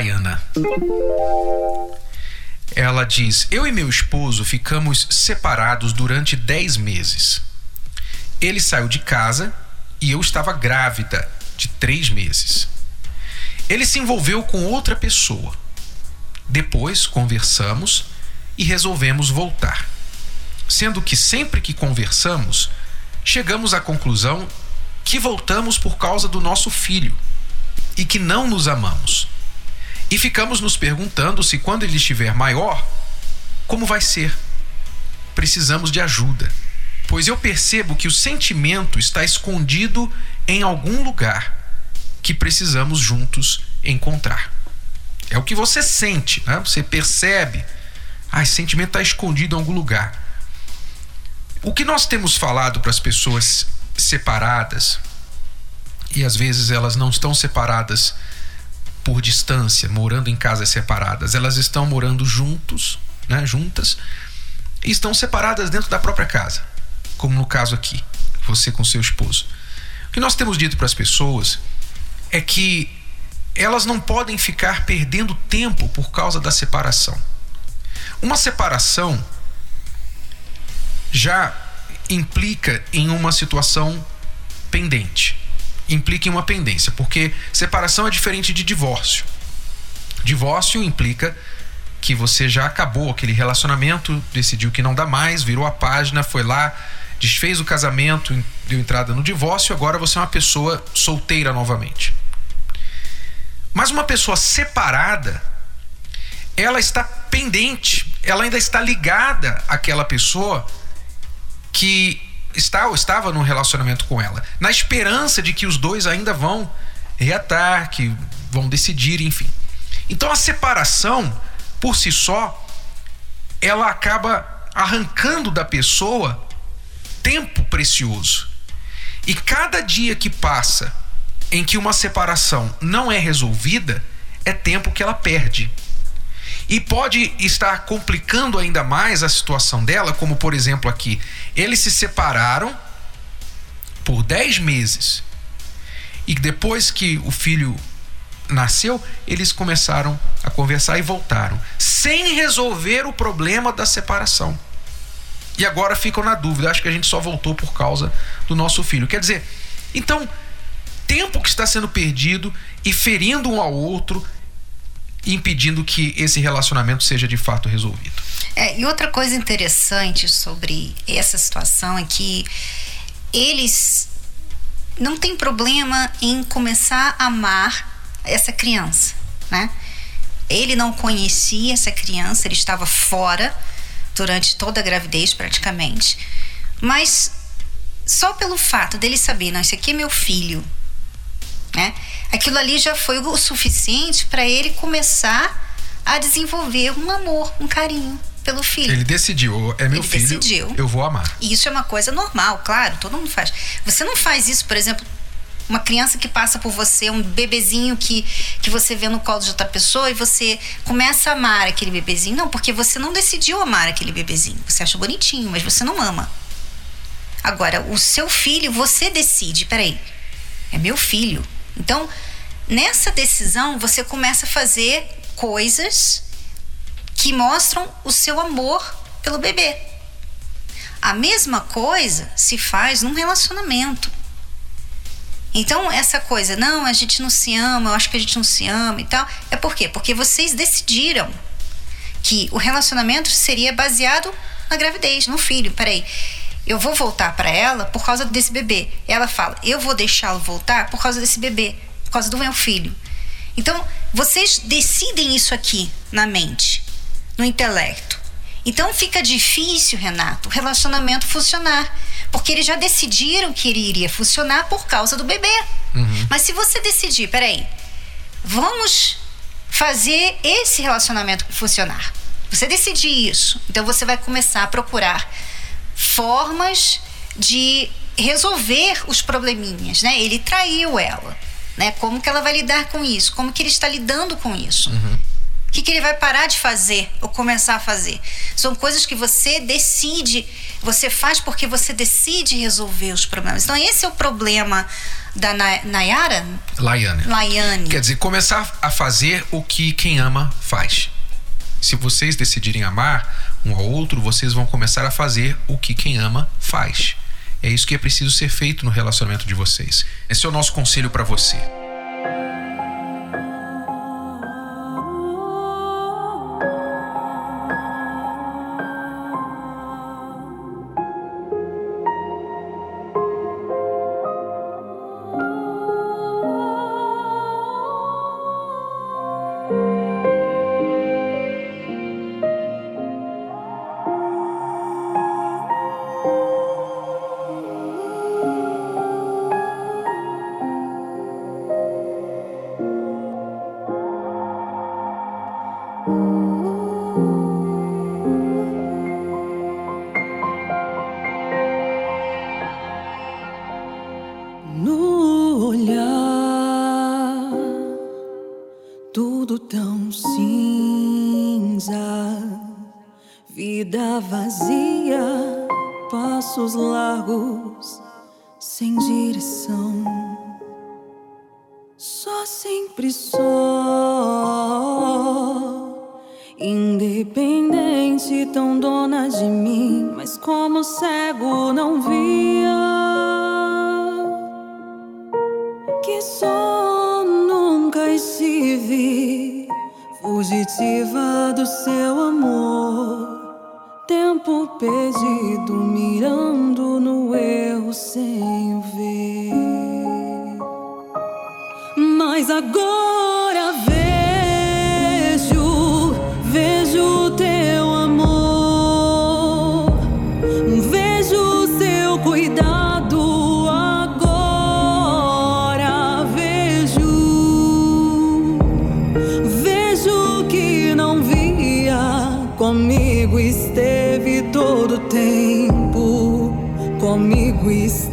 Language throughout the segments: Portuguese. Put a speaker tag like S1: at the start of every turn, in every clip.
S1: Laiana. Ela diz: Eu e meu esposo ficamos separados durante 10 meses. Ele saiu de casa e eu estava grávida de 3 meses. Ele se envolveu com outra pessoa. Depois conversamos e resolvemos voltar. Sendo que sempre que conversamos, chegamos à conclusão que voltamos por causa do nosso filho e que não nos amamos. E ficamos nos perguntando se quando ele estiver maior, como vai ser. Precisamos de ajuda, pois eu percebo que o sentimento está escondido em algum lugar que precisamos juntos encontrar. É o que você sente, né? Você percebe. Ah, esse sentimento está escondido em algum lugar. O que nós temos falado para as pessoas separadas, e às vezes elas não estão separadas por distância, morando em casas separadas, elas estão morando juntos, né, juntas, e estão separadas dentro da própria casa, como no caso aqui, você com seu esposo. O que nós temos dito para as pessoas é que elas não podem ficar perdendo tempo por causa da separação. Uma separação já implica em uma situação pendente. Implica em uma pendência, porque separação é diferente de divórcio. Divórcio implica que você já acabou aquele relacionamento, decidiu que não dá mais, virou a página, foi lá, desfez o casamento, deu entrada no divórcio, agora você é uma pessoa solteira novamente. Mas uma pessoa separada, ela está pendente, ela ainda está ligada àquela pessoa que está ou estava num relacionamento com ela, na esperança de que os dois ainda vão reatar, que vão decidir, enfim. Então a separação, por si só, ela acaba arrancando da pessoa tempo precioso. E cada dia que passa em que uma separação não é resolvida, é tempo que ela perde. E pode estar complicando ainda mais a situação dela, como por exemplo aqui, eles se separaram por 10 meses. E depois que o filho nasceu, eles começaram a conversar e voltaram, sem resolver o problema da separação. E agora ficam na dúvida, acho que a gente só voltou por causa do nosso filho. Quer dizer, então, tempo que está sendo perdido e ferindo um ao outro, impedindo que esse relacionamento seja de fato resolvido.
S2: É, e outra coisa interessante sobre essa situação é que eles não têm problema em começar a amar essa criança, né? Ele não conhecia essa criança, ele estava fora durante toda a gravidez praticamente. Mas só pelo fato dele saber, não, esse aqui é meu filho, né? Aquilo ali já foi o suficiente para ele começar a desenvolver um amor, um carinho pelo filho.
S1: Ele decidiu, é meu
S2: ele
S1: filho,
S2: decidiu.
S1: eu vou amar.
S2: E isso é uma coisa normal, claro, todo mundo faz. Você não faz isso, por exemplo, uma criança que passa por você, um bebezinho que, que você vê no colo de outra pessoa e você começa a amar aquele bebezinho. Não, porque você não decidiu amar aquele bebezinho. Você acha bonitinho, mas você não ama. Agora, o seu filho, você decide. Peraí, é meu filho. Então, nessa decisão, você começa a fazer coisas que mostram o seu amor pelo bebê. A mesma coisa se faz num relacionamento. Então, essa coisa, não, a gente não se ama, eu acho que a gente não se ama e tal, é por quê? Porque vocês decidiram que o relacionamento seria baseado na gravidez, no filho. Peraí, eu vou voltar para ela por causa desse bebê. Ela fala, eu vou deixá-lo voltar por causa desse bebê, por causa do meu filho. Então, vocês decidem isso aqui na mente, no intelecto. Então fica difícil, Renato, o relacionamento funcionar. Porque eles já decidiram que ele iria funcionar por causa do bebê.
S1: Uhum.
S2: Mas se você decidir, peraí, vamos fazer esse relacionamento funcionar. Você decidir isso, então você vai começar a procurar formas de resolver os probleminhas, né? Ele traiu ela, né? Como que ela vai lidar com isso? Como que ele está lidando com isso? O que, que ele vai parar de fazer ou começar a fazer? São coisas que você decide, você faz porque você decide resolver os problemas. Então, esse é o problema da Na- Nayara?
S1: Laiane.
S2: Laiane.
S1: Quer dizer, começar a fazer o que quem ama faz. Se vocês decidirem amar um ao outro, vocês vão começar a fazer o que quem ama faz. É isso que é preciso ser feito no relacionamento de vocês. Esse é o nosso conselho para você.
S3: Independente, tão dona de mim, mas como cego não via. Que só nunca estive fugitiva do seu amor. Tempo perdido, mirando no erro sem ver. Mas agora comigo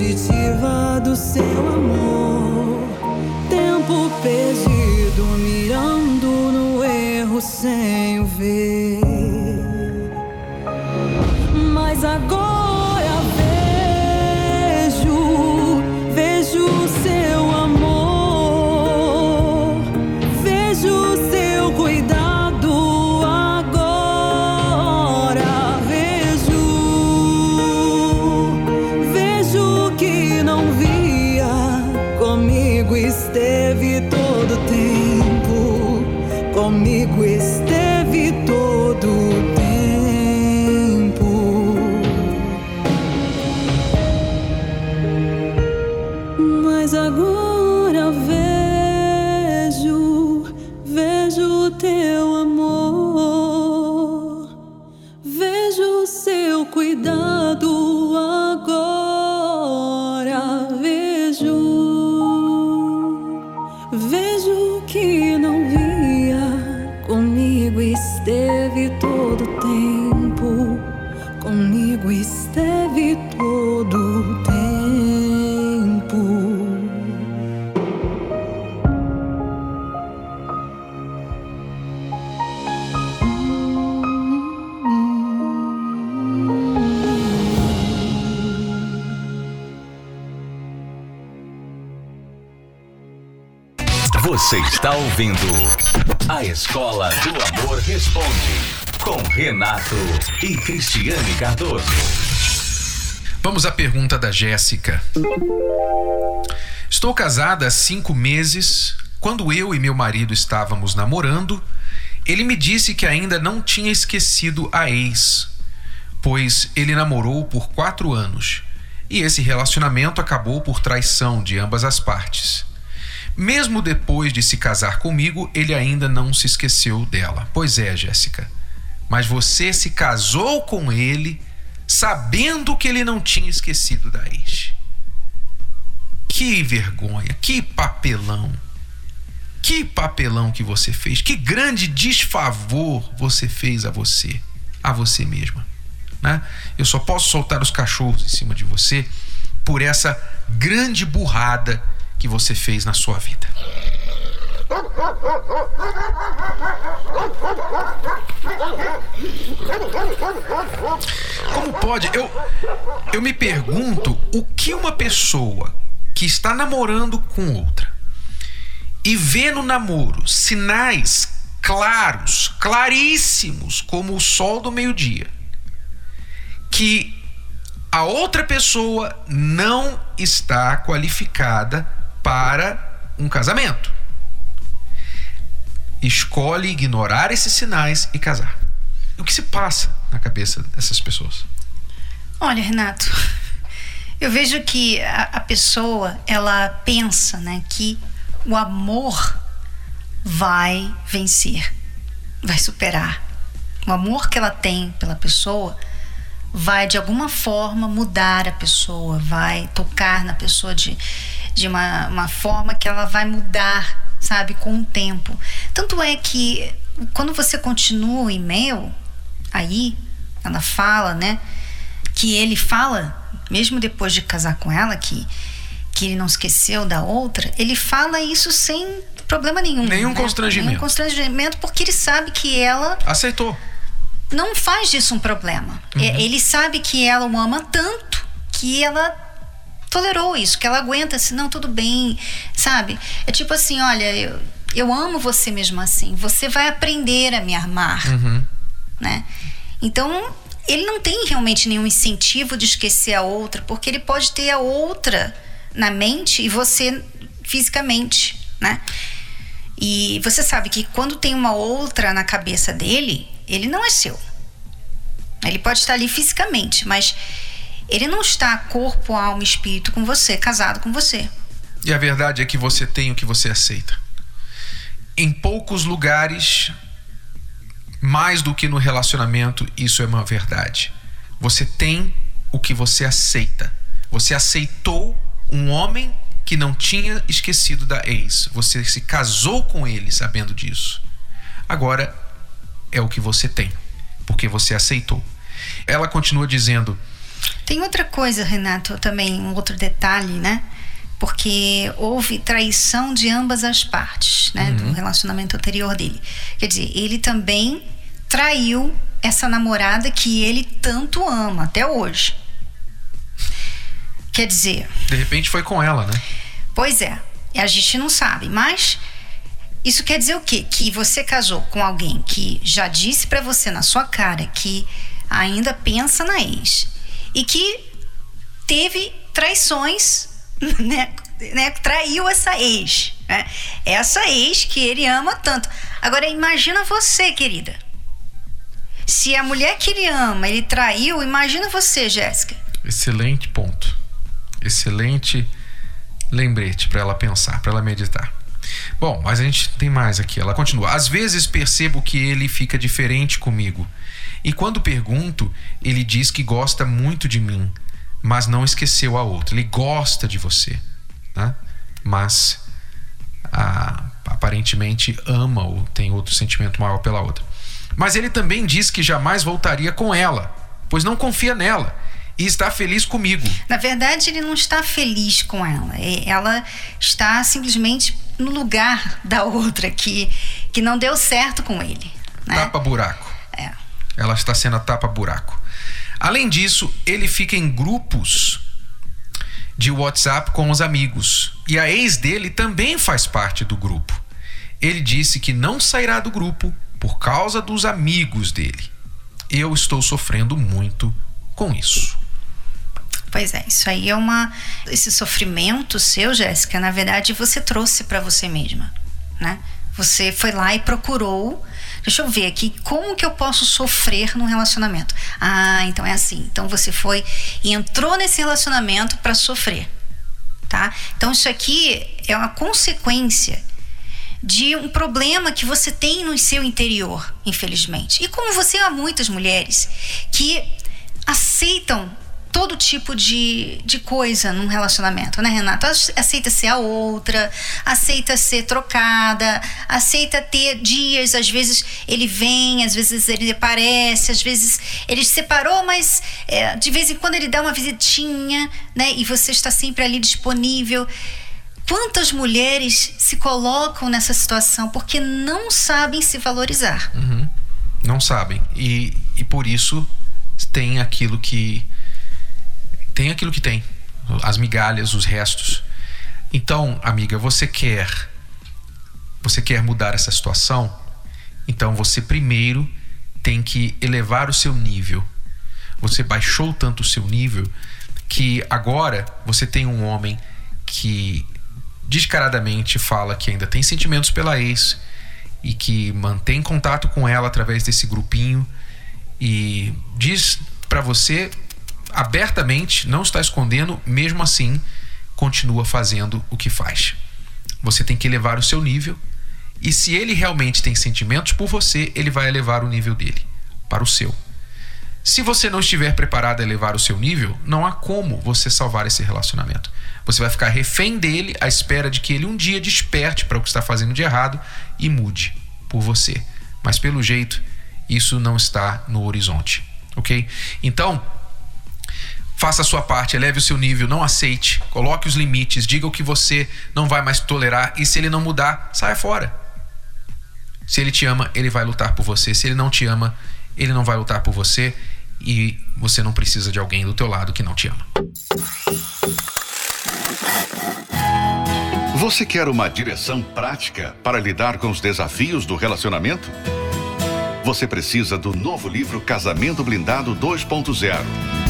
S3: fugitiva do seu amor. Tempo perdido, mirando no erro sem o ver. Mas agora
S4: Você está ouvindo A Escola do Amor Responde com Renato e Cristiane Cardoso.
S1: Vamos à pergunta da Jéssica. Estou casada há cinco meses. Quando eu e meu marido estávamos namorando, ele me disse que ainda não tinha esquecido a ex, pois ele namorou por quatro anos e esse relacionamento acabou por traição de ambas as partes. Mesmo depois de se casar comigo, ele ainda não se esqueceu dela. Pois é, Jéssica. Mas você se casou com ele sabendo que ele não tinha esquecido da ex. Que vergonha, que papelão. Que papelão que você fez. Que grande desfavor você fez a você, a você mesma. Né? Eu só posso soltar os cachorros em cima de você por essa grande burrada que você fez na sua vida. Como pode? Eu, eu me pergunto o que uma pessoa que está namorando com outra e vê no namoro sinais claros, claríssimos, como o sol do meio-dia, que a outra pessoa não está qualificada para um casamento. Escolhe ignorar esses sinais e casar. O que se passa na cabeça dessas pessoas?
S2: Olha, Renato, Eu vejo que a, a pessoa, ela pensa, né, que o amor vai vencer, vai superar. O amor que ela tem pela pessoa vai de alguma forma mudar a pessoa, vai tocar na pessoa de, de uma, uma forma que ela vai mudar, sabe, com o tempo. Tanto é que quando você continua o e-mail, aí ela fala, né, que ele fala, mesmo depois de casar com ela, que, que ele não esqueceu da outra, ele fala isso sem problema nenhum.
S1: Nenhum
S2: né?
S1: constrangimento.
S2: Nenhum constrangimento, porque ele sabe que ela
S1: Aceitou.
S2: não faz disso um problema. É, Ele sabe que ela o ama tanto que ela tolerou isso, que ela aguenta assim, não, tudo bem, sabe? É tipo assim, olha, eu, eu amo você mesmo assim, você vai aprender a me amar, né? Então, ele não tem realmente nenhum incentivo de esquecer a outra, porque ele pode ter a outra na mente e você fisicamente, né? E você sabe que quando tem uma outra na cabeça dele, ele não é seu. Ele pode estar ali fisicamente, mas ele não está corpo, alma espírito com você, casado com você.
S1: E a verdade é que você tem o que você aceita. Em poucos lugares, mais do que no relacionamento, isso é uma verdade. Você tem o que você aceita. Você aceitou um homem que não tinha esquecido da ex. Você se casou com ele sabendo disso. Agora é o que você tem, porque você aceitou. Ela continua dizendo:
S2: Tem outra coisa, Renato, também, um outro detalhe, né? Porque houve traição de ambas as partes, né? Do relacionamento anterior dele. Quer dizer, ele também traiu essa namorada que ele tanto ama até hoje. Quer dizer,
S1: de repente foi com ela, né?
S2: Pois é, a gente não sabe, mas isso quer dizer o quê? Que você casou com alguém que já disse pra você na sua cara que ainda pensa na ex e que teve traições, né? né? Traiu essa ex, né? Essa ex que ele ama tanto. Agora imagina você, querida. Se a mulher que ele ama, ele traiu, imagina você, Jéssica.
S1: Excelente ponto. Excelente lembrete para ela pensar, para ela meditar. Bom, mas a gente tem mais aqui. Ela continua. Às vezes percebo que ele fica diferente comigo. E quando pergunto, ele diz que gosta muito de mim, mas não esqueceu a outra. Ele gosta de você, né? mas ah, aparentemente ama ou tem outro sentimento maior pela outra. Mas ele também diz que jamais voltaria com ela, pois não confia nela e está feliz comigo.
S2: Na verdade, ele não está feliz com ela. Ela está simplesmente no lugar da outra que, que não deu certo com ele. Né?
S1: Tapa buraco. Ela está sendo a tapa buraco. Além disso, ele fica em grupos de WhatsApp com os amigos. E a ex dele também faz parte do grupo. Ele disse que não sairá do grupo por causa dos amigos dele. Eu estou sofrendo muito com isso.
S2: Pois é, isso aí é uma. Esse sofrimento seu, Jéssica, na verdade você trouxe para você mesma, né? Você foi lá e procurou. Deixa eu ver aqui como que eu posso sofrer num relacionamento. Ah, então é assim. Então você foi e entrou nesse relacionamento para sofrer, tá? Então isso aqui é uma consequência de um problema que você tem no seu interior, infelizmente. E como você há muitas mulheres que aceitam todo tipo de, de coisa num relacionamento, né, Renata? Aceita ser a outra, aceita ser trocada, aceita ter dias, às vezes ele vem, às vezes ele aparece, às vezes ele se separou, mas é, de vez em quando ele dá uma visitinha, né? E você está sempre ali disponível. Quantas mulheres se colocam nessa situação porque não sabem se valorizar?
S1: Não sabem. E, e por isso tem aquilo que. Tem aquilo que tem. As migalhas, os restos. Então, amiga, você quer. Você quer mudar essa situação? Então você primeiro tem que elevar o seu nível. Você baixou tanto o seu nível que agora você tem um homem que descaradamente fala que ainda tem sentimentos pela ex e que mantém contato com ela através desse grupinho e diz pra você abertamente, não está escondendo, mesmo assim, continua fazendo o que faz. Você tem que elevar o seu nível, e se ele realmente tem sentimentos por você, ele vai elevar o nível dele para o seu. Se você não estiver preparado a elevar o seu nível, não há como você salvar esse relacionamento. Você vai ficar refém dele à espera de que ele um dia desperte para o que está fazendo de errado e mude por você. Mas pelo jeito, isso não está no horizonte, ok? Então, faça a sua parte, eleve o seu nível, não aceite, coloque os limites, diga o que você não vai mais tolerar e se ele não mudar, saia fora. Se ele te ama, ele vai lutar por você. Se ele não te ama, ele não vai lutar por você e você não precisa de alguém do teu lado que não te ama.
S5: Você quer uma direção prática para lidar com os desafios do relacionamento? Você precisa do novo livro Casamento Blindado 2.0.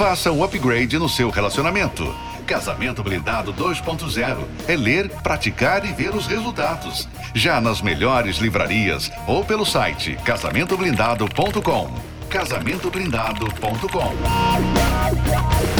S5: Faça um upgrade no seu relacionamento. Casamento Blindado 2.0 é ler, praticar e ver os resultados. Já nas melhores livrarias ou pelo site casamentoblindado.com. Casamentoblindado.com.